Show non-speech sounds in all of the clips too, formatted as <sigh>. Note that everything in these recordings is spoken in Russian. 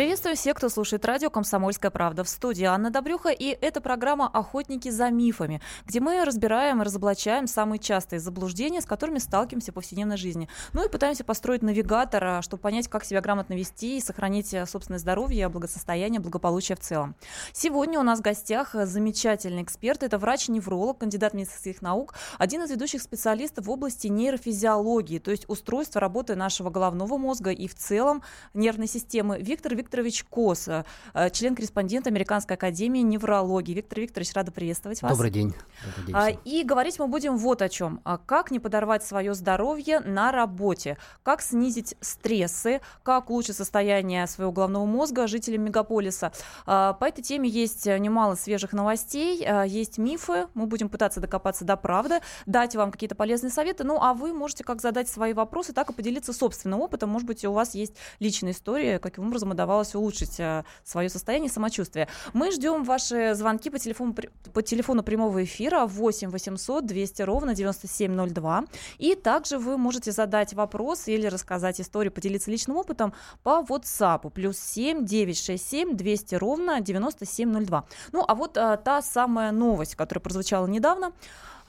Приветствую всех, кто слушает радио «Комсомольская правда». В студии Анна Добрюха, и это программа «Охотники за мифами», где мы разбираем и разоблачаем самые частые заблуждения, с которыми сталкиваемся в повседневной жизни. Ну и пытаемся построить навигатор, чтобы понять, как себя грамотно вести и сохранить э, собственное здоровье, благосостояние, благополучие в целом. Сегодня у нас в гостях замечательный эксперт. Это врач-невролог, кандидат медицинских наук, один из ведущих специалистов в области нейрофизиологии, то есть устройства работы нашего головного мозга и в целом нервной системы. Виктор Виктор Викторович Коса, э, член-корреспондент Американской академии неврологии. Виктор Викторович, рада приветствовать вас. Добрый день. Добрый день а, и говорить мы будем вот о чем. А как не подорвать свое здоровье на работе, как снизить стрессы, как улучшить состояние своего головного мозга жителям мегаполиса. А, по этой теме есть немало свежих новостей, есть мифы, мы будем пытаться докопаться до правды, дать вам какие-то полезные советы, ну а вы можете как задать свои вопросы, так и поделиться собственным опытом. Может быть, у вас есть личная история, каким образом удавалось удавалось улучшить э, свое состояние, самочувствие. Мы ждем ваши звонки по телефону, по телефону прямого эфира 8 800 200 ровно 9702. И также вы можете задать вопрос или рассказать историю, поделиться личным опытом по WhatsApp. Плюс 7 967 200 ровно 9702. Ну, а вот а, та самая новость, которая прозвучала недавно.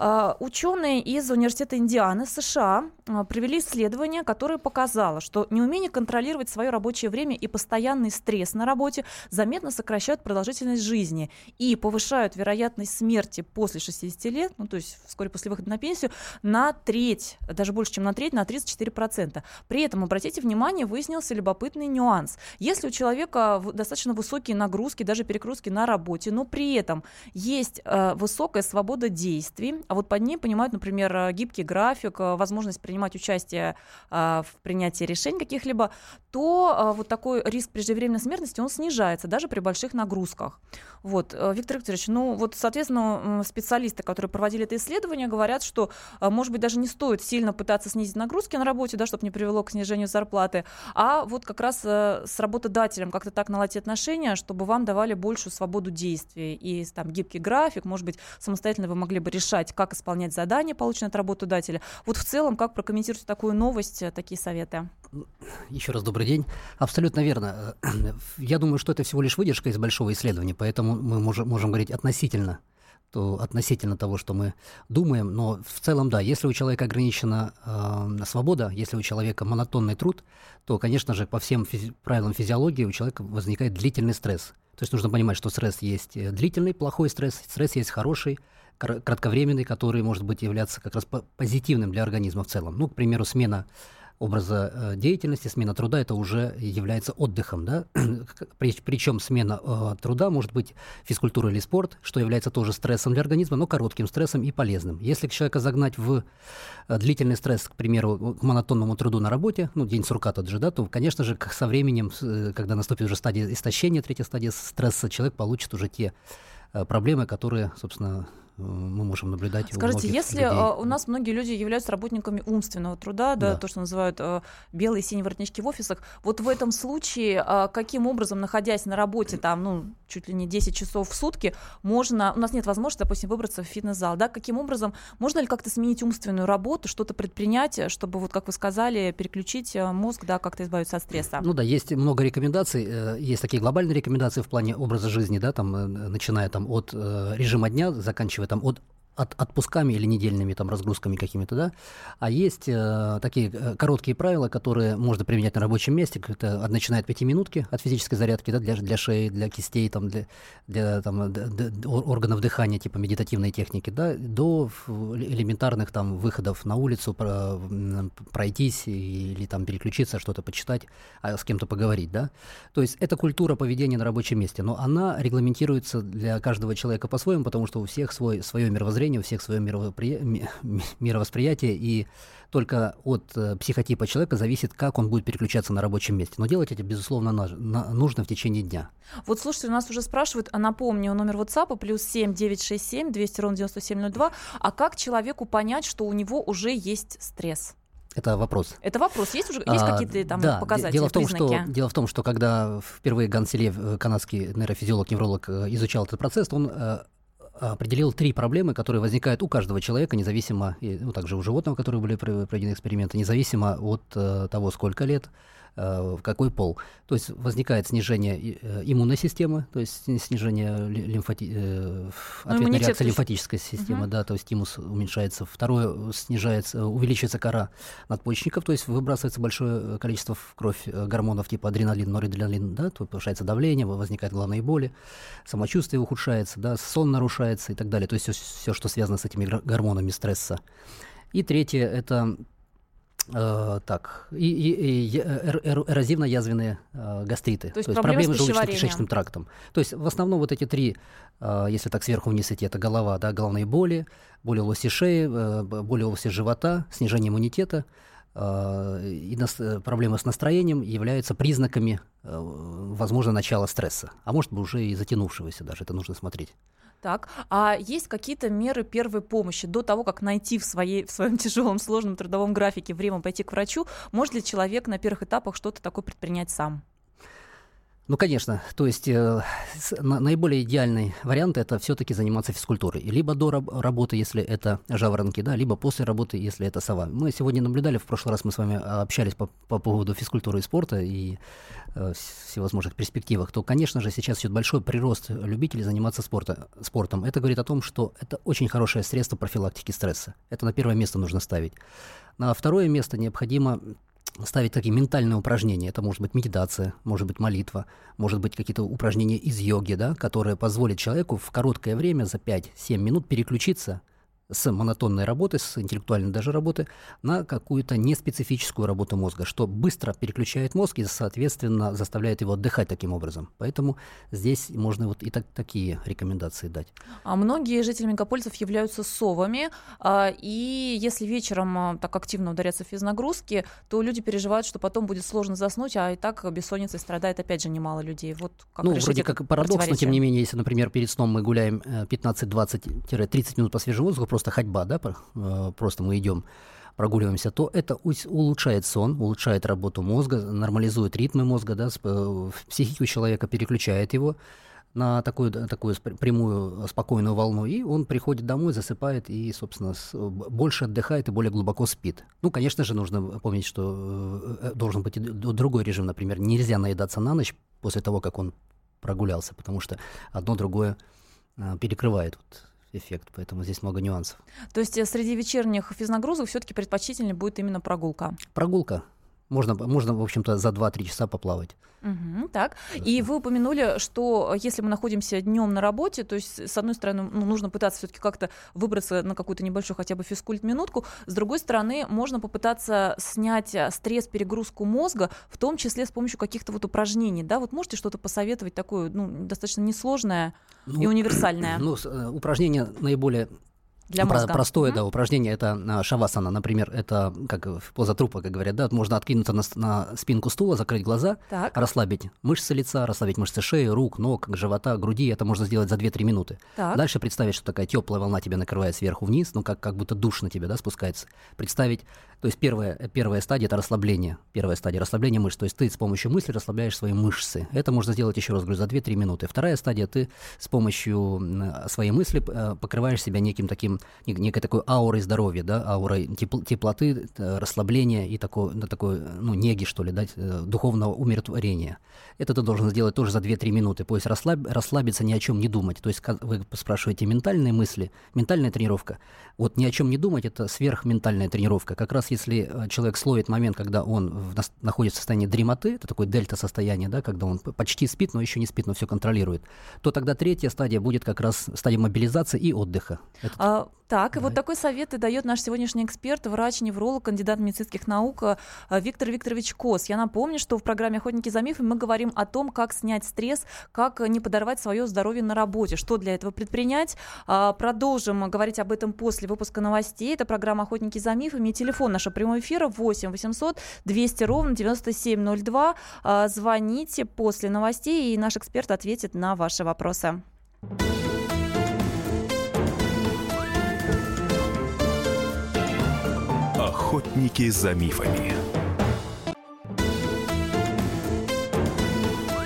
А, ученые из Университета Индианы, США, а, провели исследование, которое показало, что неумение контролировать свое рабочее время и постоянный стресс на работе заметно сокращают продолжительность жизни и повышают вероятность смерти после 60 лет, ну то есть вскоре после выхода на пенсию, на треть, даже больше, чем на треть, на 34%. При этом, обратите внимание, выяснился любопытный нюанс. Если у человека достаточно высокие нагрузки, даже перегрузки на работе, но при этом есть э, высокая свобода действий, а вот под ней понимают, например, э, гибкий график, э, возможность принимать участие а, в принятии решений каких-либо, то вот такой риск преждевременной смертности, он снижается даже при больших нагрузках. Вот, Виктор Викторович, ну вот, соответственно, специалисты, которые проводили это исследование, говорят, что, может быть, даже не стоит сильно пытаться снизить нагрузки на работе, да, чтобы не привело к снижению зарплаты, а вот как раз с работодателем как-то так наладить отношения, чтобы вам давали большую свободу действий и там гибкий график, может быть, самостоятельно вы могли бы решать, как исполнять задания, полученные от работодателя. Вот в целом, как прокомментируете такую новость, э, такие советы? Еще раз добрый день. Абсолютно верно. <clears throat> Я думаю, что это всего лишь выдержка из большого исследования, поэтому мы можем, можем говорить относительно то относительно того, что мы думаем, но в целом, да, если у человека ограничена э, свобода, если у человека монотонный труд, то, конечно же, по всем физи- правилам физиологии у человека возникает длительный стресс. То есть нужно понимать, что стресс есть э, длительный, плохой стресс, стресс есть хороший, кратковременный, который может быть являться как раз позитивным для организма в целом. Ну, к примеру, смена образа э, деятельности, смена труда, это уже является отдыхом. Да? <clears throat> Причем смена э, труда может быть физкультура или спорт, что является тоже стрессом для организма, но коротким стрессом и полезным. Если человека загнать в э, длительный стресс, к примеру, к монотонному труду на работе, ну, день сурка тот же, да, то, конечно же, со временем, когда наступит уже стадия истощения, третья стадия стресса, человек получит уже те проблемы, которые, собственно, мы можем наблюдать. Скажите, у если людей. А, у нас многие люди являются работниками умственного труда, да, да. то, что называют э, белые и синие воротнички в офисах, вот в этом случае э, каким образом, находясь на работе там, ну, чуть ли не 10 часов в сутки, можно, у нас нет возможности, допустим, выбраться в фитнес-зал, да, каким образом, можно ли как-то сменить умственную работу, что-то предпринять, чтобы, вот как вы сказали, переключить мозг, да, как-то избавиться от стресса? Ну да, есть много рекомендаций, есть такие глобальные рекомендации в плане образа жизни, да, там, начиная там от режима дня, заканчивая там от от, отпусками или недельными там разгрузками какими-то, да, а есть э, такие э, короткие правила, которые можно применять на рабочем месте, это начиная от пяти минутки от физической зарядки, да, для, для шеи, для кистей, там, для, для там, д, д, органов дыхания, типа медитативной техники, да, до элементарных там выходов на улицу, про, пройтись или там переключиться, что-то почитать, а с кем-то поговорить, да. То есть это культура поведения на рабочем месте, но она регламентируется для каждого человека по-своему, потому что у всех свой, свое мировоззрение, у всех свое мировосприятие, и только от э, психотипа человека зависит, как он будет переключаться на рабочем месте. Но делать это, безусловно, нужно в течение дня. Вот слушайте, у нас уже спрашивают, а напомню, номер WhatsApp плюс 7 967 200 ровно 9702. А как человеку понять, что у него уже есть стресс? Это вопрос. Это вопрос. Есть уже есть а, какие-то там да, показатели, дело в том, признаки? Что, дело в том, что когда впервые Ганселье, канадский нейрофизиолог, невролог, э, изучал этот процесс, он определил три проблемы, которые возникают у каждого человека, независимо, ну, также у животного, которые были проведены эксперименты, независимо от э, того, сколько лет, какой пол. То есть возникает снижение э, иммунной системы, то есть снижение лимфати... Э, ну, ответной реакции лимфатической системы, угу. да, то есть тимус уменьшается. Второе, снижается, увеличивается кора надпочечников, то есть выбрасывается большое количество в кровь гормонов типа адреналин, норадреналин, да, то повышается давление, возникают головные боли, самочувствие ухудшается, да, сон нарушается и так далее. То есть все что связано с этими гормонами стресса. И третье – это Э, так, и, и, и эрозивно-язвенные э, гастриты, то есть, то есть проблемы, проблемы с желудочно-кишечным трактом. То есть в основном вот эти три, э, если так сверху вниз идти, это голова, да, головные боли, боли в области шеи, э, боли в области живота, снижение иммунитета э, и нас, э, проблемы с настроением являются признаками, э, возможно, начала стресса, а может быть уже и затянувшегося даже, это нужно смотреть. Так, а есть какие-то меры первой помощи до того, как найти в, своей, в своем <laughs> тяжелом, сложном трудовом графике время пойти к врачу? Может ли человек на первых этапах что-то такое предпринять сам? Ну, конечно. То есть э, на, наиболее идеальный вариант это все-таки заниматься физкультурой. Либо до раб- работы, если это жаворонки, да, либо после работы, если это сова. Мы сегодня наблюдали, в прошлый раз мы с вами общались по, по поводу физкультуры и спорта и э, всевозможных перспективах, то, конечно же, сейчас идет большой прирост любителей заниматься спорта, спортом. Это говорит о том, что это очень хорошее средство профилактики стресса. Это на первое место нужно ставить. На второе место необходимо ставить такие ментальные упражнения. Это может быть медитация, может быть молитва, может быть какие-то упражнения из йоги, да, которые позволят человеку в короткое время, за 5-7 минут переключиться с монотонной работы, с интеллектуальной даже работы, на какую-то неспецифическую работу мозга, что быстро переключает мозг и, соответственно, заставляет его отдыхать таким образом. Поэтому здесь можно вот и так, такие рекомендации дать. А многие жители мегаполисов являются совами, а, и если вечером а, так активно ударятся физнагрузки, то люди переживают, что потом будет сложно заснуть, а и так бессонницей страдает опять же немало людей. Вот как ну, вроде как парадокс, но тем не менее, если, например, перед сном мы гуляем 15-20-30 э, минут по свежему воздуху, просто ходьба, да, э, просто мы идем прогуливаемся, то это улучшает сон, улучшает работу мозга, нормализует ритмы мозга, да, э, психику человека переключает его на такую, такую прямую спокойную волну, и он приходит домой, засыпает и, собственно, больше отдыхает и более глубоко спит. Ну, конечно же, нужно помнить, что э, должен быть другой режим, например, нельзя наедаться на ночь после того, как он прогулялся, потому что одно другое перекрывает вот эффект, поэтому здесь много нюансов. То есть э, среди вечерних физнагрузок все-таки предпочтительнее будет именно прогулка? Прогулка. Можно, можно в общем-то, за 2-3 часа поплавать. Угу, так. И вы упомянули, что если мы находимся днем на работе, то есть, с одной стороны, ну, нужно пытаться все-таки как-то выбраться на какую-то небольшую хотя бы физкульт-минутку, с другой стороны, можно попытаться снять э, стресс, перегрузку мозга, в том числе с помощью каких-то вот упражнений. Да, вот можете что-то посоветовать такое, ну, достаточно несложное ну, и универсальное? <clears throat> Ну, э, упражнение наиболее для мозга. Про- простое, mm-hmm. да, упражнение это а, шавасана, например, это как поза трупа, как говорят, да, можно откинуться на, на спинку стула, закрыть глаза, так. расслабить мышцы лица, расслабить мышцы шеи, рук, ног, живота, груди, это можно сделать за 2-3 минуты. Так. Дальше представить, что такая теплая волна тебя накрывает сверху вниз, ну как, как будто душ на тебя, да, спускается. Представить, то есть первая, первая стадия это расслабление, первая стадия расслабления мышц, то есть ты с помощью мысли расслабляешь свои мышцы. Это можно сделать еще раз, говорю, за 2-3 минуты. Вторая стадия, ты с помощью своей мысли э, покрываешь себя неким таким некой такой аурой здоровья, да, аурой тепл, теплоты, э, расслабления и такой, да, такой, ну, неги, что ли, да, э, духовного умиротворения. Это ты должен сделать тоже за 2-3 минуты, то есть расслаб, расслабиться, ни о чем не думать. То есть вы спрашиваете ментальные мысли, ментальная тренировка. Вот ни о чем не думать – это сверхментальная тренировка. Как раз если э, человек словит момент, когда он в, находится в состоянии дремоты, это такое дельта-состояние, да, когда он почти спит, но еще не спит, но все контролирует, то тогда третья стадия будет как раз стадия мобилизации и отдыха. Это... А, так, и вот такой совет и дает наш сегодняшний эксперт, врач-невролог, кандидат медицинских наук э, Виктор Викторович Кос. Я напомню, что в программе «Охотники за мифами» мы говорим о том, как снять стресс, как не подорвать свое здоровье на работе, что для этого предпринять. А, продолжим говорить об этом после выпуска новостей. Это программа «Охотники за мифами». И телефон нашего прямого эфира 8 800 200 ровно 9702. А, звоните после новостей, и наш эксперт ответит на ваши вопросы. Охотники за мифами.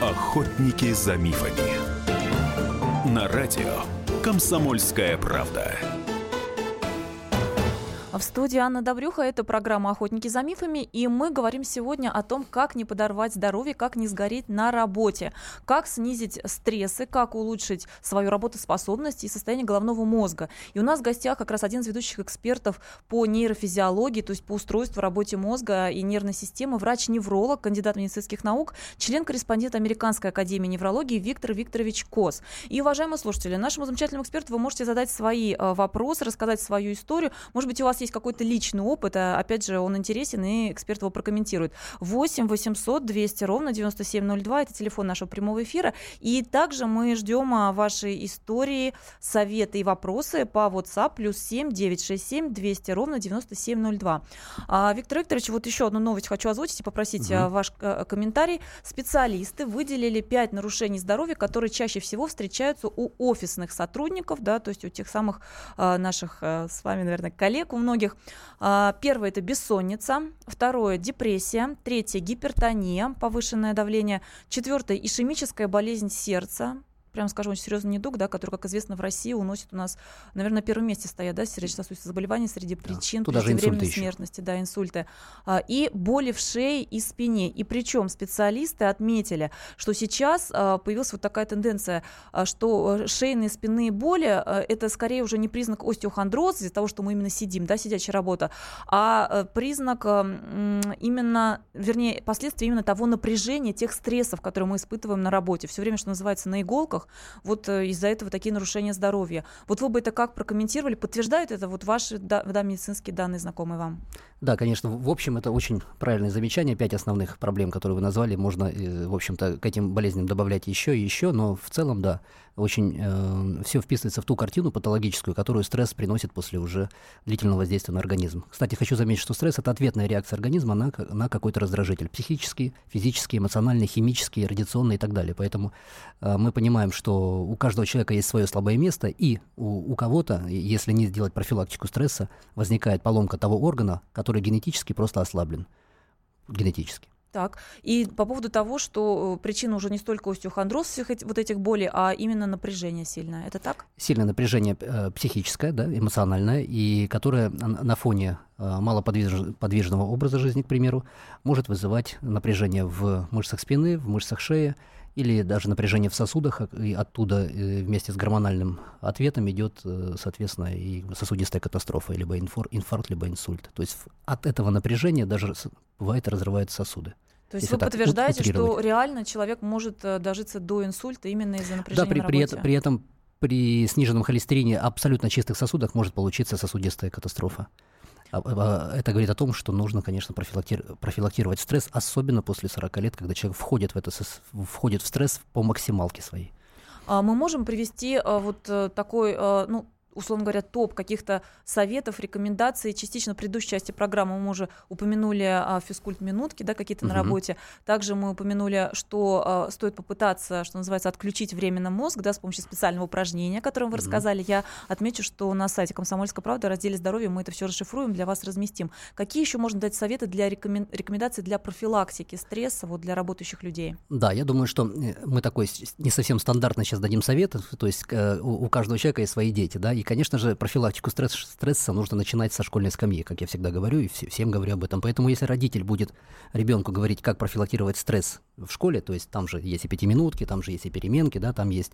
Охотники за мифами. На радио «Комсомольская правда». В студии Анна Добрюха. Это программа «Охотники за мифами». И мы говорим сегодня о том, как не подорвать здоровье, как не сгореть на работе, как снизить стрессы, как улучшить свою работоспособность и состояние головного мозга. И у нас в гостях как раз один из ведущих экспертов по нейрофизиологии, то есть по устройству работе мозга и нервной системы, врач-невролог, кандидат медицинских наук, член-корреспондент Американской академии неврологии Виктор Викторович Кос. И, уважаемые слушатели, нашему замечательному эксперту вы можете задать свои э, вопросы, рассказать свою историю. Может быть, у вас есть есть какой-то личный опыт, а, опять же, он интересен, и эксперт его прокомментирует. 8 800 200 ровно 9702, это телефон нашего прямого эфира. И также мы ждем а, ваши истории, советы и вопросы по WhatsApp плюс 7 967 200 ровно 9702. А, Виктор Викторович, вот еще одну новость хочу озвучить и попросить угу. ваш а, комментарий. Специалисты выделили 5 нарушений здоровья, которые чаще всего встречаются у офисных сотрудников, да, то есть у тех самых наших с вами, наверное, коллег, у многих многих. А, первое – это бессонница. Второе – депрессия. Третье – гипертония, повышенное давление. Четвертое – ишемическая болезнь сердца прям скажем, очень серьезный недуг, да, который, как известно, в России уносит у нас, наверное, на первом месте стоят, да, сердечно-сосудистые заболевания среди причин да, преждевременной смертности, да, инсульты. А, и боли в шее и спине. И причем специалисты отметили, что сейчас а, появилась вот такая тенденция, а, что э, шейные спинные боли это скорее уже не признак остеохондроза из-за того, что мы именно сидим, да, сидячая работа, а э, признак именно, вернее, последствия именно того напряжения, тех стрессов, которые мы испытываем на работе. Все время, что называется, на иголках, регионах, вот э, из-за этого такие нарушения здоровья. Вот вы бы это как прокомментировали? Подтверждают это вот ваши да, да, медицинские данные, знакомые вам? Да, конечно. В общем, это очень правильное замечание. Пять основных проблем, которые вы назвали, можно, э, в общем-то, к этим болезням добавлять еще и еще, но в целом, да, очень э, все вписывается в ту картину патологическую, которую стресс приносит после уже длительного воздействия на организм. Кстати, хочу заметить, что стресс это ответная реакция организма на, на какой-то раздражитель. Психический, физический, эмоциональный, химический, радиационный и так далее. Поэтому э, мы понимаем, что у каждого человека есть свое слабое место, и у, у кого-то, если не сделать профилактику стресса, возникает поломка того органа, который генетически просто ослаблен. Генетически. Так, и по поводу того, что э, причина уже не столько остеохондроз всех этих, вот этих болей, а именно напряжение сильное. Это так? Сильное напряжение э, психическое, да, эмоциональное, и которое на фоне э, малоподвижного образа жизни, к примеру, может вызывать напряжение в мышцах спины, в мышцах шеи, или даже напряжение в сосудах, и оттуда э, вместе с гормональным ответом идет, э, соответственно, и сосудистая катастрофа, либо инфаркт, либо инсульт. То есть от этого напряжения даже бывает разрываются сосуды. То есть вы подтверждаете, что реально человек может э, дожиться до инсульта именно из-за напряжения Да, при, на при, это, при этом при сниженном холестерине абсолютно чистых сосудах может получиться сосудистая катастрофа. А, а, это говорит о том, что нужно, конечно, профилактировать стресс, особенно после 40 лет, когда человек входит в, это, входит в стресс по максималке своей. А мы можем привести вот э, такой, ну, условно говоря, топ каких-то советов, рекомендаций. Частично в предыдущей части программы мы уже упомянули а, физкульт-минутки, да, какие-то угу. на работе. Также мы упомянули, что а, стоит попытаться, что называется, отключить временно мозг, да, с помощью специального упражнения, о котором вы угу. рассказали. Я отмечу, что на сайте «Комсомольской правды» в разделе «Здоровье» мы это все расшифруем, для вас разместим. Какие еще можно дать советы для рекомен... рекомендаций для профилактики стресса вот, для работающих людей? Да, я думаю, что э, мы такой не совсем стандартно сейчас дадим советы, то есть э, у каждого человека есть свои дети, да, и конечно же, профилактику стресс, стресса нужно начинать со школьной скамьи, как я всегда говорю, и всем говорю об этом. Поэтому если родитель будет ребенку говорить, как профилактировать стресс в школе, то есть там же есть и пятиминутки, там же есть и переменки, да, там есть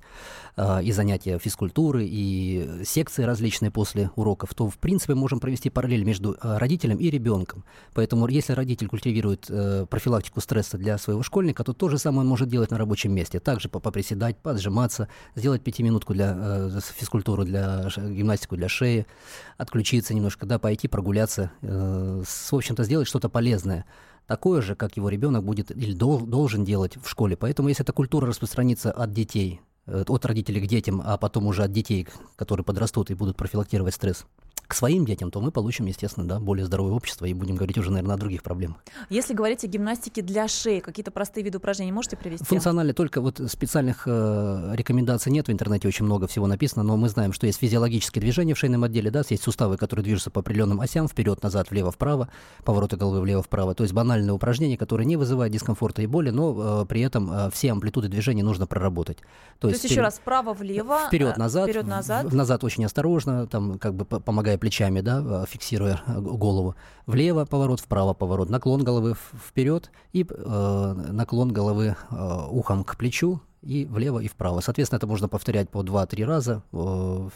э, и занятия физкультуры, и секции различные после уроков, то в принципе можем провести параллель между э, родителем и ребенком. Поэтому если родитель культивирует э, профилактику стресса для своего школьника, то то же самое он может делать на рабочем месте. Также поприседать, поджиматься, сделать пятиминутку для э, физкультуры для гимнастику для шеи, отключиться немножко, да, пойти прогуляться, э, в общем-то сделать что-то полезное такое же, как его ребенок будет или дол, должен делать в школе. Поэтому если эта культура распространится от детей, э, от родителей к детям, а потом уже от детей, которые подрастут и будут профилактировать стресс, к своим детям, то мы получим, естественно, да, более здоровое общество и будем говорить уже, наверное, о других проблемах. Если говорить о гимнастике для шеи, какие-то простые виды упражнений можете привести? Функционально только вот специальных э, рекомендаций нет, в интернете очень много всего написано, но мы знаем, что есть физиологические движения в шейном отделе, да, есть суставы, которые движутся по определенным осям, вперед, назад, влево, вправо, повороты головы влево, вправо, то есть банальные упражнения, которые не вызывают дискомфорта и боли, но э, при этом э, все амплитуды движения нужно проработать. То, то есть, есть еще раз, вправо-влево, вперед-назад, вперед-назад, назад очень осторожно, там как бы помогая плечами, да, э, фиксируя э, голову. Влево поворот, вправо поворот, наклон головы вперед и э, наклон головы э, ухом к плечу и влево и вправо. Соответственно, это можно повторять по 2-3 раза э,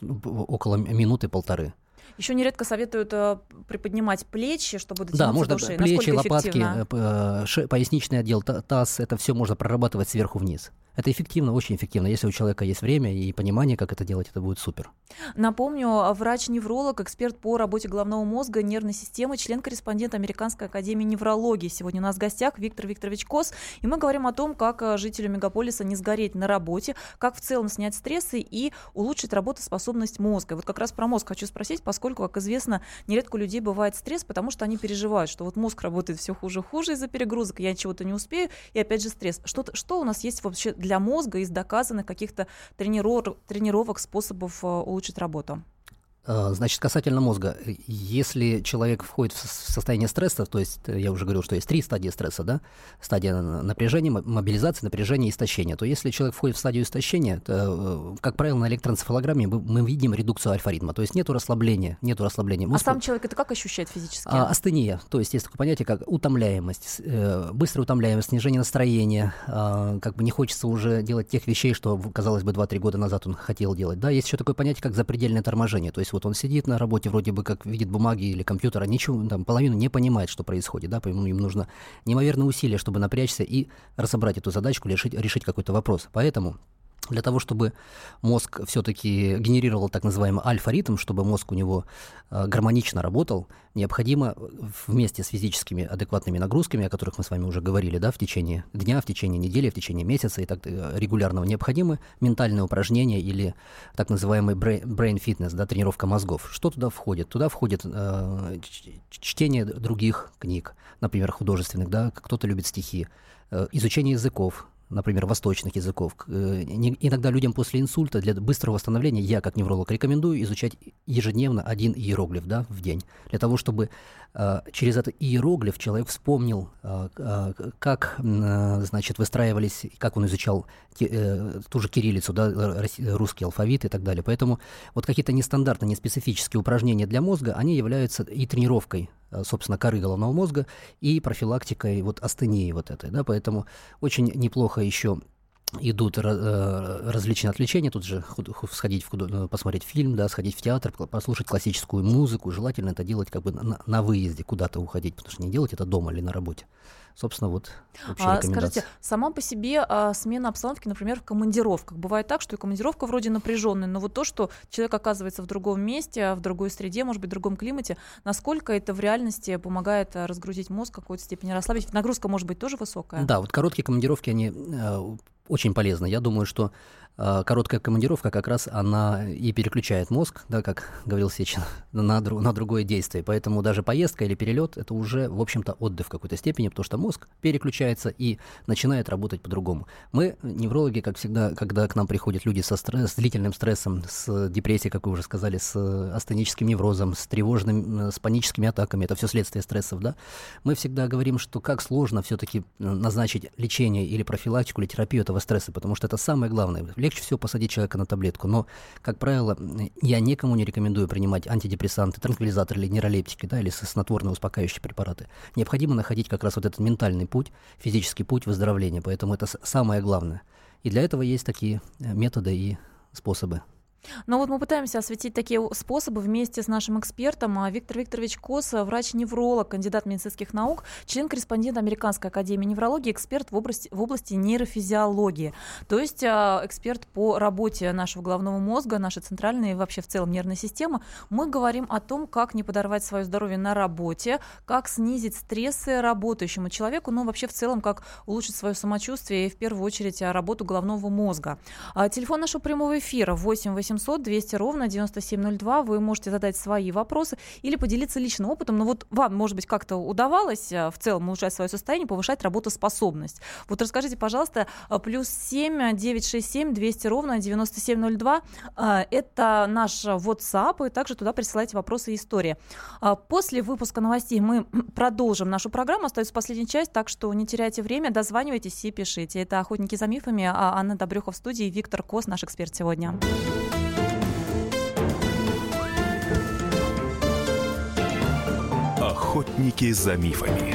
около минуты-полторы. Еще нередко советуют э, приподнимать плечи, чтобы дотянуться да, можно до шеи. плечи, лопатки, э, э, поясничный отдел, таз, это все можно прорабатывать сверху вниз. Это эффективно, очень эффективно. Если у человека есть время и понимание, как это делать, это будет супер. Напомню, врач-невролог, эксперт по работе головного мозга, нервной системы, член-корреспондент Американской академии неврологии. Сегодня у нас в гостях Виктор Викторович Кос. И мы говорим о том, как э, жителю мегаполиса не сгореть на работе, как в целом снять стрессы и улучшить работоспособность мозга. Вот как раз про мозг хочу спросить, поскольку, как известно, нередко у людей бывает стресс, потому что они переживают, что вот мозг работает все хуже и хуже из-за перегрузок, я чего-то не успею, и опять же стресс. Что, что у нас есть вообще для для мозга из доказанных каких-то трениров, тренировок, способов э, улучшить работу? А, значит, касательно мозга, если человек входит в состояние стресса, то есть э, я уже говорил, что есть три стадии стресса, да, стадия напряжения, мобилизации, напряжения истощения, то если человек входит в стадию истощения, то, э, как правило, на электроэнцефалограмме мы видим редукцию альфа-ритма, то есть нету расслабления, нету расслабления мозга. А сам человек это как ощущает физически? А, астения, то есть есть такое понятие, как утомляемость, э, быстрая утомляемость, снижение настроения, а, как бы не хочется уже делать тех вещей, что, казалось бы, 2-3 года назад он хотел делать, да, есть еще такое понятие, как запредельное торможение, то есть вот он сидит на работе, вроде бы как видит бумаги или компьютера, ничего, там, половину не понимает, что происходит, да, поэтому им нужно неимоверное усилие, чтобы напрячься и разобрать эту задачку, решить, решить какой-то вопрос. Поэтому для того, чтобы мозг все-таки генерировал так называемый альфа-ритм, чтобы мозг у него э, гармонично работал, необходимо вместе с физическими адекватными нагрузками, о которых мы с вами уже говорили, да, в течение дня, в течение недели, в течение месяца и так э, регулярного, необходимы ментальные упражнения или так называемый brain fitness, да, тренировка мозгов. Что туда входит? Туда входит э, чтение других книг, например, художественных, да, кто-то любит стихи, э, изучение языков, например, восточных языков. Э, иногда людям после инсульта для быстрого восстановления я, как невролог, рекомендую изучать ежедневно один иероглиф да, в день, для того, чтобы э, через этот иероглиф человек вспомнил, э, как значит, выстраивались, как он изучал ту же кириллицу, да, русский алфавит и так далее. Поэтому вот какие-то нестандартные, неспецифические упражнения для мозга, они являются и тренировкой собственно, коры головного мозга и профилактикой вот астении вот этой, да, поэтому очень неплохо еще идут э, различные отвлечения, тут же сходить в, э, посмотреть фильм, да, сходить в театр, послушать классическую музыку, желательно это делать как бы на, на выезде, куда-то уходить, потому что не делать это дома или на работе. Собственно, вот общая а, Скажите, сама по себе а, смена обстановки, например, в командировках. Бывает так, что и командировка вроде напряженная, но вот то, что человек оказывается в другом месте, в другой среде, может быть, в другом климате, насколько это в реальности помогает а, разгрузить мозг, какой-то степени расслабить? Нагрузка может быть тоже высокая? Да, вот короткие командировки, они э, очень полезны. Я думаю, что а, короткая командировка как раз она и переключает мозг, да, как говорил Сечин, <laughs> на, дру, на другое действие. Поэтому даже поездка или перелет это уже, в общем-то, отдых в какой-то степени, потому что мозг переключается и начинает работать по-другому. Мы, неврологи, как всегда, когда к нам приходят люди со стресс, с длительным стрессом, с депрессией, как вы уже сказали, с астеническим неврозом, с тревожным, с паническими атаками, это все следствие стрессов, да, мы всегда говорим, что как сложно все-таки назначить лечение или профилактику или терапию этого стресса, потому что это самое главное легче всего посадить человека на таблетку. Но, как правило, я никому не рекомендую принимать антидепрессанты, транквилизаторы или нейролептики, да, или снотворные успокаивающие препараты. Необходимо находить как раз вот этот ментальный путь, физический путь выздоровления. Поэтому это самое главное. И для этого есть такие э, методы и способы. Но вот мы пытаемся осветить такие способы вместе с нашим экспертом а, Виктор Викторович Кос, врач-невролог, кандидат медицинских наук, член-корреспондент Американской академии неврологии, эксперт в области, в области нейрофизиологии. То есть а, эксперт по работе нашего головного мозга, нашей центральной и вообще в целом нервной системы. Мы говорим о том, как не подорвать свое здоровье на работе, как снизить стрессы работающему человеку, но вообще в целом, как улучшить свое самочувствие и в первую очередь работу головного мозга. А, телефон нашего прямого эфира 8 800 200 ровно 9702. Вы можете задать свои вопросы или поделиться личным опытом. Но вот вам, может быть, как-то удавалось э, в целом улучшать свое состояние, повышать работоспособность. Вот расскажите, пожалуйста, э, плюс 7 967 200 ровно 9702. Э, это наш WhatsApp, и также туда присылайте вопросы и истории. После выпуска новостей мы <clears throat> продолжим нашу программу. Остается последняя часть, так что не теряйте время, дозванивайтесь и пишите. Это «Охотники за мифами», а Анна Добрюха в студии, Виктор Кос, наш эксперт сегодня. Охотники за мифами.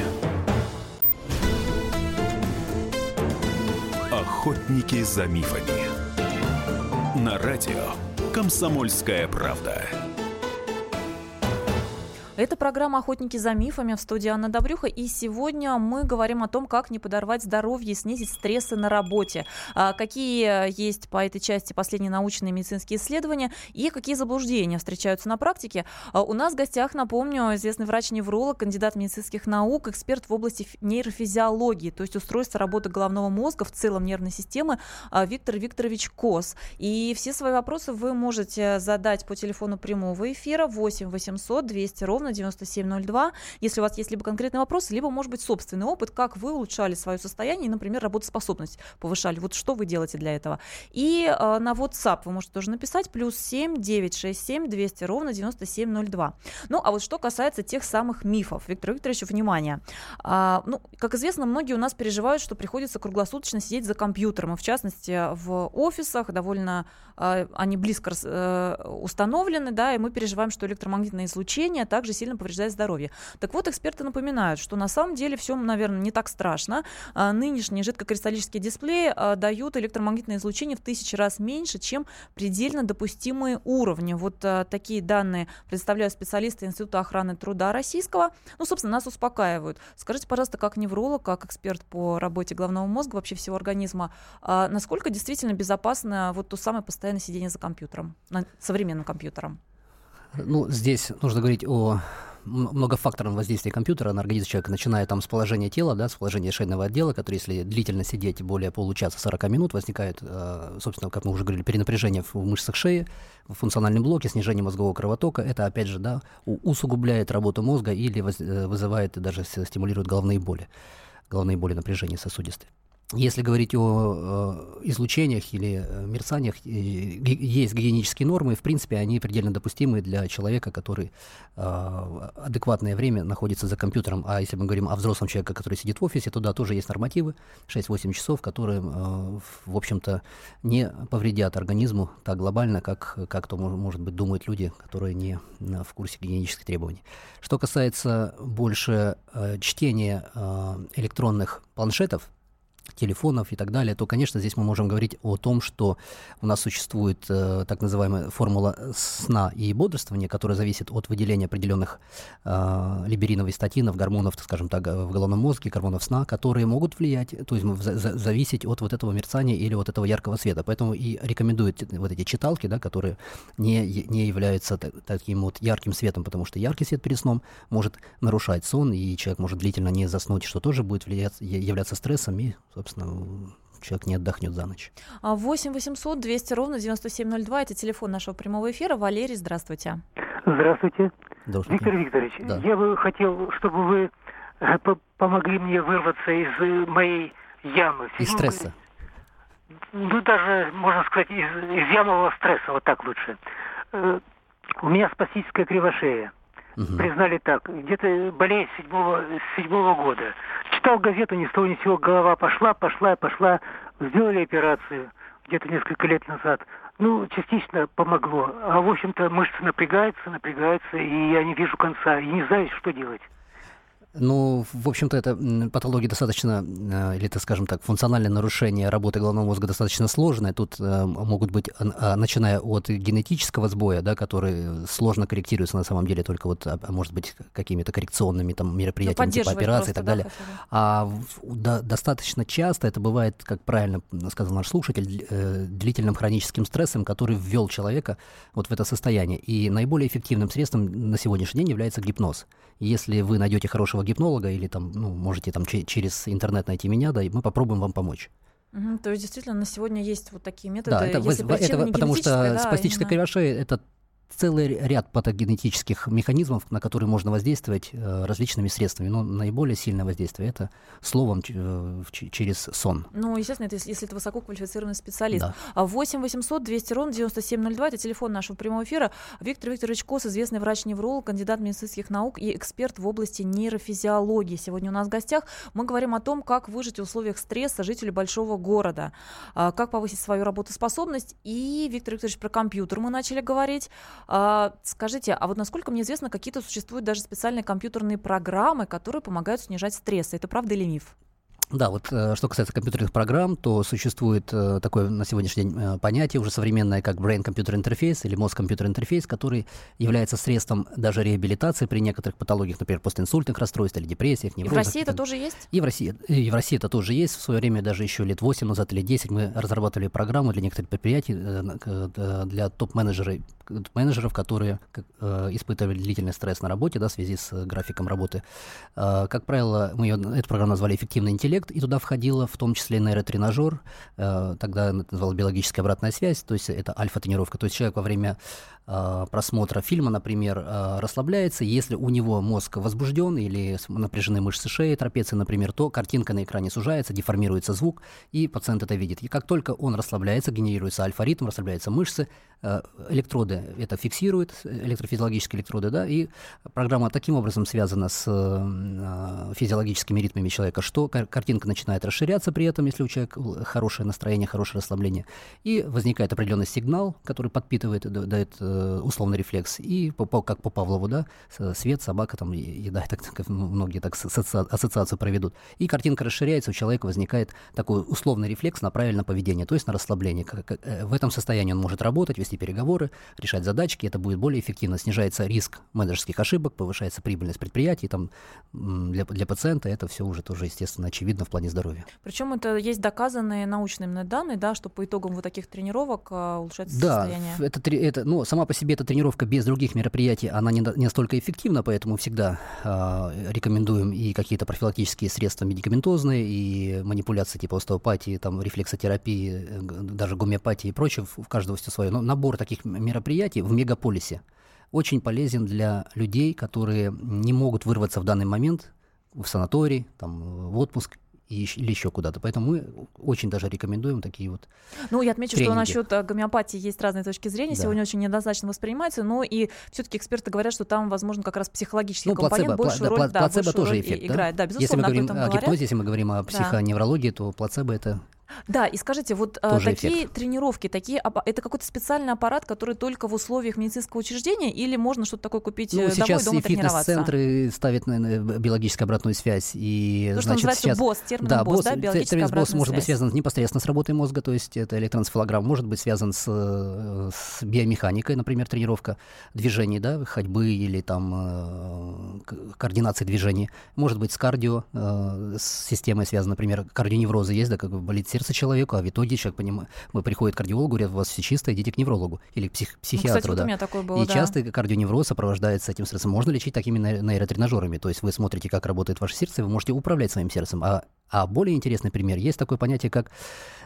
Охотники за мифами. На радио Комсомольская правда. Это программа «Охотники за мифами» в студии Анна Добрюха. И сегодня мы говорим о том, как не подорвать здоровье и снизить стрессы на работе. А, какие есть по этой части последние научные медицинские исследования и какие заблуждения встречаются на практике. А, у нас в гостях, напомню, известный врач-невролог, кандидат медицинских наук, эксперт в области нейрофизиологии, то есть устройства работы головного мозга в целом нервной системы а, Виктор Викторович Кос. И все свои вопросы вы можете задать по телефону прямого эфира 8 800 200 ровно ровно 9702. Если у вас есть либо конкретный вопрос, либо, может быть, собственный опыт, как вы улучшали свое состояние например, работоспособность повышали. Вот что вы делаете для этого. И э, на WhatsApp вы можете тоже написать плюс 7 967 200 ровно 9702. Ну, а вот что касается тех самых мифов. Виктор Викторович, внимание. А, ну, как известно, многие у нас переживают, что приходится круглосуточно сидеть за компьютером, и в частности в офисах довольно э, они близко э, установлены, да, и мы переживаем, что электромагнитное излучение также сильно повреждает здоровье. Так вот, эксперты напоминают, что на самом деле все, наверное, не так страшно. А, нынешние жидкокристаллические дисплеи а, дают электромагнитное излучение в тысячи раз меньше, чем предельно допустимые уровни. Вот а, такие данные представляют специалисты Института охраны труда российского. Ну, собственно, нас успокаивают. Скажите, пожалуйста, как невролог, как эксперт по работе головного мозга, вообще всего организма, насколько действительно безопасно вот то самое постоянное сидение за компьютером, современным компьютером? Ну, здесь нужно говорить о многофакторном воздействии компьютера на организм человека, начиная там с положения тела, да, с положения шейного отдела, который, если длительно сидеть более получаса 40 минут, возникает, э, собственно, как мы уже говорили, перенапряжение в мышцах шеи, в функциональном блоке, снижение мозгового кровотока. Это, опять же, да, усугубляет работу мозга или э, вызывает, даже стимулирует головные боли, головные боли напряжения сосудистые. Если говорить о э, излучениях или э, мерцаниях, э, есть гигиенические нормы, в принципе, они предельно допустимы для человека, который адекватное время находится за компьютером. А если мы говорим о взрослом человеке, который сидит в офисе, то да, тоже есть нормативы, 6-8 часов, которые, в общем-то, не повредят организму так глобально, как, как то, может быть, думают люди, которые не в курсе гигиенических требований. Что касается больше чтения электронных планшетов, телефонов и так далее, то, конечно, здесь мы можем говорить о том, что у нас существует э, так называемая формула сна и бодрствования, которая зависит от выделения определенных э, либеринов статинов, гормонов, скажем так, в головном мозге, гормонов сна, которые могут влиять, то есть за, за, зависеть от вот этого мерцания или от этого яркого света. Поэтому и рекомендуют вот эти читалки, да, которые не, не являются так, таким вот ярким светом, потому что яркий свет перед сном может нарушать сон, и человек может длительно не заснуть, что тоже будет влиять, являться стрессом и, собственно, человек не отдохнет за ночь. 8 800 200 ровно 9702, это телефон нашего прямого эфира. Валерий, здравствуйте. Здравствуйте. Здравствуйте. Виктор Викторович, да. я бы хотел, чтобы вы э, помогли мне вырваться из э, моей ямы. Из стресса? Ну, даже, можно сказать, из, из ямового стресса, вот так лучше. Э, у меня спастическая кривошея. Угу. Признали так. Где-то болеет с седьмого, седьмого года. Читал газету, ни с того ни сего, голова пошла, пошла, пошла. Сделали операцию где-то несколько лет назад. Ну, частично помогло. А, в общем-то, мышцы напрягаются, напрягаются, и я не вижу конца, и не знаю, что делать. Ну, в общем-то, это патология достаточно, э, или, так скажем так, функциональное нарушение работы головного мозга достаточно сложное. Тут э, могут быть, а, начиная от генетического сбоя, да, который сложно корректируется на самом деле только вот, а, может быть, какими-то коррекционными там мероприятиями, ну, типа операции и так далее. Да, а да, достаточно часто это бывает, как правильно сказал наш слушатель, э, длительным хроническим стрессом, который ввел человека вот в это состояние. И наиболее эффективным средством на сегодняшний день является гипноз. Если вы найдете хорошего гипнолога или там, ну, можете там через интернет найти меня, да, и мы попробуем вам помочь. Угу, то есть действительно на сегодня есть вот такие методы. Да, это, если это потому что да, спастическая именно... кривошея это целый ряд патогенетических механизмов, на которые можно воздействовать э, различными средствами. Но наиболее сильное воздействие это словом э, через сон. Ну, естественно, это, если это высококвалифицированный специалист. Да. 8 800 200 ровно 9702 это телефон нашего прямого эфира. Виктор Викторович Кос, известный врач-невролог, кандидат медицинских наук и эксперт в области нейрофизиологии. Сегодня у нас в гостях мы говорим о том, как выжить в условиях стресса жителю большого города, а, как повысить свою работоспособность. И, Виктор Викторович, про компьютер мы начали говорить. А, скажите, а вот насколько мне известно, какие-то существуют даже специальные компьютерные программы, которые помогают снижать стресс. Это правда или миф? Да, вот э, что касается компьютерных программ, то существует э, такое на сегодняшний день э, понятие уже современное, как brain-computer interface или мозг-компьютер интерфейс, который является средством даже реабилитации при некоторых патологиях, например, постинсультных расстройств или депрессиях. Неврозах, и в России это тоже есть? И в России, и в России это тоже есть. В свое время, даже еще лет 8 назад или 10, мы разрабатывали программу для некоторых предприятий, для топ-менеджеров, менеджеров, которые испытывали длительный стресс на работе да, в связи с графиком работы. Как правило, мы ее, эту программу назвали «Эффективный интеллект», и туда входило в том числе нейротренажер, э, тогда это называлось биологическая обратная связь, то есть это альфа-тренировка. То есть человек во время э, просмотра фильма, например, э, расслабляется, если у него мозг возбужден или напряжены мышцы шеи, трапеции, например, то картинка на экране сужается, деформируется звук, и пациент это видит. И как только он расслабляется, генерируется альфа-ритм, расслабляются мышцы, э, электроды это фиксируют, электрофизиологические электроды, да, и программа таким образом связана с э, физиологическими ритмами человека, что картинка начинает расширяться при этом, если у человека хорошее настроение, хорошее расслабление, и возникает определенный сигнал, который подпитывает, дает э, условный рефлекс, и как по Павлову, да, свет, собака, там, еда, <laughs> так, так многие так ассоциацию проведут, и картинка расширяется, у человека возникает такой условный рефлекс на правильное поведение, то есть на расслабление. Э, в этом состоянии он может работать, вести переговоры, решать задачки, это будет более эффективно, снижается риск менеджерских ошибок, повышается прибыльность предприятий, там, для, для пациента это все уже тоже, естественно, очевидно видно в плане здоровья. Причем это есть доказанные научные именно данные, да, что по итогам вот таких тренировок а, улучшается да, состояние. Да, это, это, ну, сама по себе эта тренировка без других мероприятий, она не, не настолько эффективна, поэтому всегда э, рекомендуем и какие-то профилактические средства медикаментозные, и манипуляции типа остеопатии, там, рефлексотерапии, э, даже гомеопатии и прочее, в каждого все свое. Но набор таких мероприятий в мегаполисе очень полезен для людей, которые не могут вырваться в данный момент в санаторий, там, в отпуск или еще куда-то. Поэтому мы очень даже рекомендуем такие вот Ну, я отмечу, тренинги. что насчет э, гомеопатии есть разные точки зрения. Да. Сегодня очень неоднозначно воспринимается, но и все-таки эксперты говорят, что там, возможно, как раз психологический ну, компонент плацебо, большую роль, да, плацебо тоже роль эффект, играет. Да, безусловно, если мы говорим о гипнозе, если мы говорим о психоневрологии, да. то плацебо это да, и скажите, вот а, Тоже такие эффект. тренировки, такие, это какой-то специальный аппарат, который только в условиях медицинского учреждения, или можно что-то такое купить ну, э, домой, сейчас дома и фитнес-центры ставят наверное, биологическую обратную связь. И, то, значит, что сейчас... БОС, термин да, БОС, да, биологическая термин БОС может связь. быть связан непосредственно с работой мозга, то есть это электроэнцефалограмма, может быть связан с, с биомеханикой, например, тренировка движений, да, ходьбы или там э, координации движений, может быть с кардио, э, с системой связан, например, кардионеврозы есть, да, как болит сердце человека, а в итоге человек понимает, приходит к кардиологу, говорят, у вас все чисто, идите к неврологу или к псих, психиатру. Ну, кстати, вот да. у меня такое было, И да. часто кардионевроз сопровождается этим стрессом. Можно лечить такими нейротренажерами, то есть вы смотрите, как работает ваше сердце, и вы можете управлять своим сердцем. А а более интересный пример, есть такое понятие, как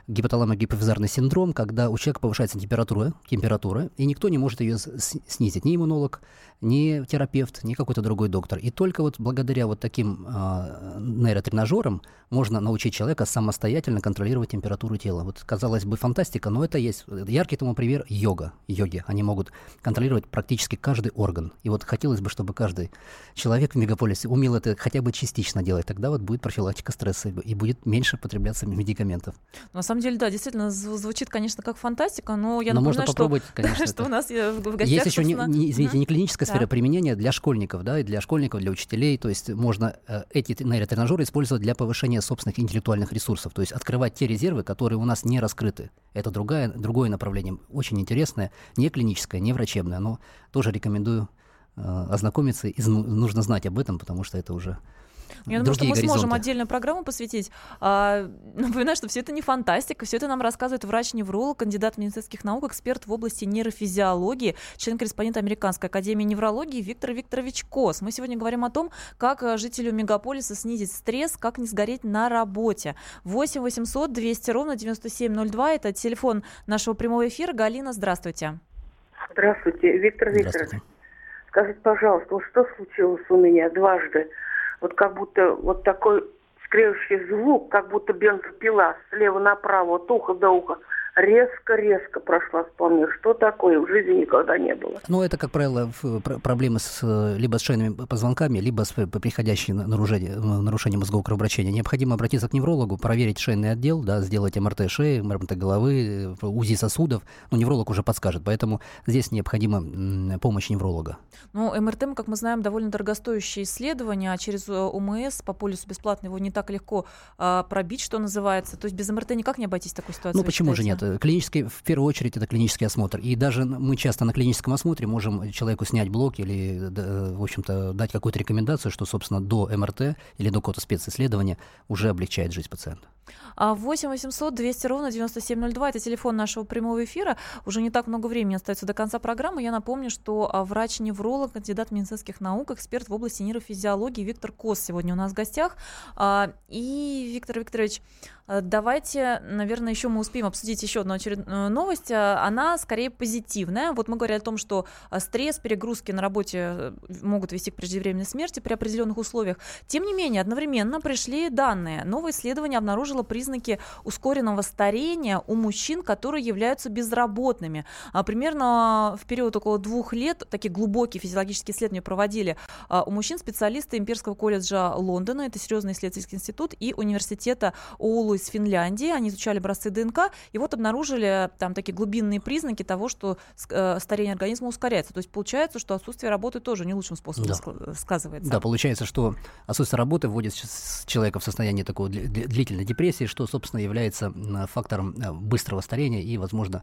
гипоталамо-гипофизарный синдром, когда у человека повышается температура, температура, и никто не может ее снизить, ни иммунолог, ни терапевт, ни какой-то другой доктор. И только вот благодаря вот таким э, нейротренажерам можно научить человека самостоятельно контролировать температуру тела. Вот, казалось бы, фантастика, но это есть. Яркий тому пример – йога, йоги. Они могут контролировать практически каждый орган. И вот хотелось бы, чтобы каждый человек в мегаполисе умел это хотя бы частично делать. Тогда вот будет профилактика стресса и будет меньше потребляться медикаментов. На самом деле, да, действительно, звучит, конечно, как фантастика, но я но напоминаю, можно попробовать, что, <laughs> конечно, что у нас э, в гостях, Есть еще, не, не, извините, угу. не клиническая сфера да. применения для школьников, да, и для школьников, для учителей, то есть можно э, эти нейротренажеры использовать для повышения собственных интеллектуальных ресурсов, то есть открывать те резервы, которые у нас не раскрыты. Это другая, другое направление, очень интересное, не клиническое, не врачебное, но тоже рекомендую э, ознакомиться, и нужно знать об этом, потому что это уже Я думаю, что мы горизонты. сможем отдельную программу посвятить. А, <laughs> напоминаю, что все это не фантастика, все это нам рассказывает врач-невролог, кандидат медицинских наук, эксперт в области нейрофизиологии, член-корреспондент Американской академии неврологии Виктор Викторович Кос. Мы сегодня говорим о том, как э, жителю мегаполиса снизить стресс, как не сгореть на работе. 8 800 200 ровно 9702 – это телефон нашего прямого эфира. Галина, здравствуйте. Здравствуйте, Виктор Викторович. Скажите, пожалуйста, вот что случилось у меня дважды? Вот как будто вот такой скрежущий звук, как будто бензопила слева направо, от уха до уха резко-резко прошла по мне. Что такое? В жизни никогда не было. Ну, это, как правило, проблемы с, либо с шейными позвонками, либо с приходящим нарушением, нарушением мозгового кровообращения. Необходимо обратиться к неврологу, проверить шейный отдел, да, сделать МРТ шеи, МРТ головы, УЗИ сосудов. Но ну, невролог уже подскажет, поэтому здесь необходима помощь невролога. Ну, МРТ, как мы знаем, довольно дорогостоящее исследование, а через ОМС по полюсу бесплатно его не так легко а, пробить, что называется. То есть без МРТ никак не обойтись такой ситуацией? Ну, почему считаете? же нет? Клинический, в первую очередь, это клинический осмотр. И даже мы часто на клиническом осмотре можем человеку снять блок или, в общем-то, дать какую-то рекомендацию, что, собственно, до МРТ или до какого-то специсследования уже облегчает жизнь пациента. 8 800 200 ровно 9702 – это телефон нашего прямого эфира. Уже не так много времени остается до конца программы. Я напомню, что а, врач-невролог, кандидат медицинских наук, эксперт в области нейрофизиологии Виктор Кос сегодня у нас в гостях. А, и, Виктор Викторович, а, давайте, наверное, еще мы успеем обсудить еще одну очередную новость. Она скорее позитивная. Вот мы говорили о том, что стресс, перегрузки на работе э, могут вести к преждевременной смерти при определенных условиях. Тем не менее, одновременно пришли данные. Новое исследование обнаружило признаки ускоренного старения у мужчин, которые являются безработными. А примерно в период около двух лет такие глубокие физиологические исследования проводили а, у мужчин специалисты Имперского колледжа Лондона, это серьезный исследовательский институт, и университета Оулу из Финляндии. Они изучали образцы ДНК и вот обнаружили там такие глубинные признаки того, что э, старение организма ускоряется. То есть получается, что отсутствие работы тоже не лучшим способом да. сказывается. Да, получается, что отсутствие работы вводит человека в состояние такой длительной депрессии, что, собственно, является фактором э, быстрого старения и, возможно,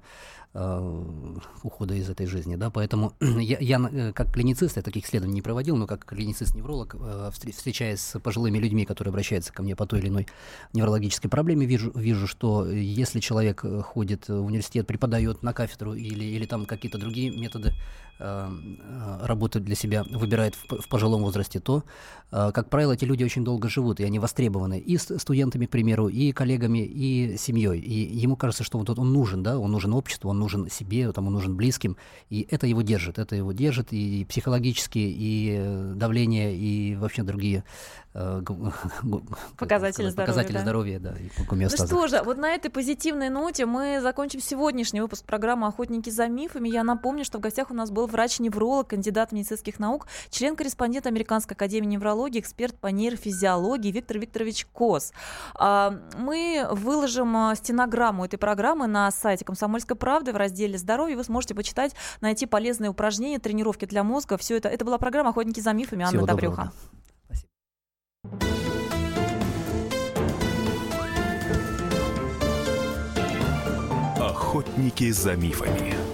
э, ухода из этой жизни. Да? Поэтому <clears throat> я, я э, как клиницист, я таких исследований не проводил, но как клиницист-невролог, встречаясь с пожилыми людьми, которые обращаются ко мне по той или иной неврологической проблеме, вижу, вижу что если человек ходит в университет, преподает на кафедру или, или там какие-то другие методы работы для себя выбирает в, в пожилом возрасте, то, как правило, эти люди очень долго живут, и они востребованы и студентами, к примеру, и коллегами, и семьей. И ему кажется, что вот он нужен, да, он нужен обществу, он нужен себе, там, он нужен близким. И это его держит, это его держит и психологически, и э, давление, и вообще другие э, <laughs> показатели, показатели здоровья, да. здоровья да, ну что же, вот на этой позитивной ноте мы закончим сегодняшний выпуск программы «Охотники за мифами». Я напомню, что в гостях у нас был врач-невролог, кандидат медицинских наук, член-корреспондент Американской академии неврологии, эксперт по нейрофизиологии Виктор Викторович Кос. А, мы выложим а, стенограмму этой программы на сайте «Комсомольской правды» в разделе «Здоровье». Вы сможете почитать, найти полезные упражнения, тренировки для мозга. Все это. Это была программа «Охотники за мифами». Анна Всего Добрюха. Охотники за мифами.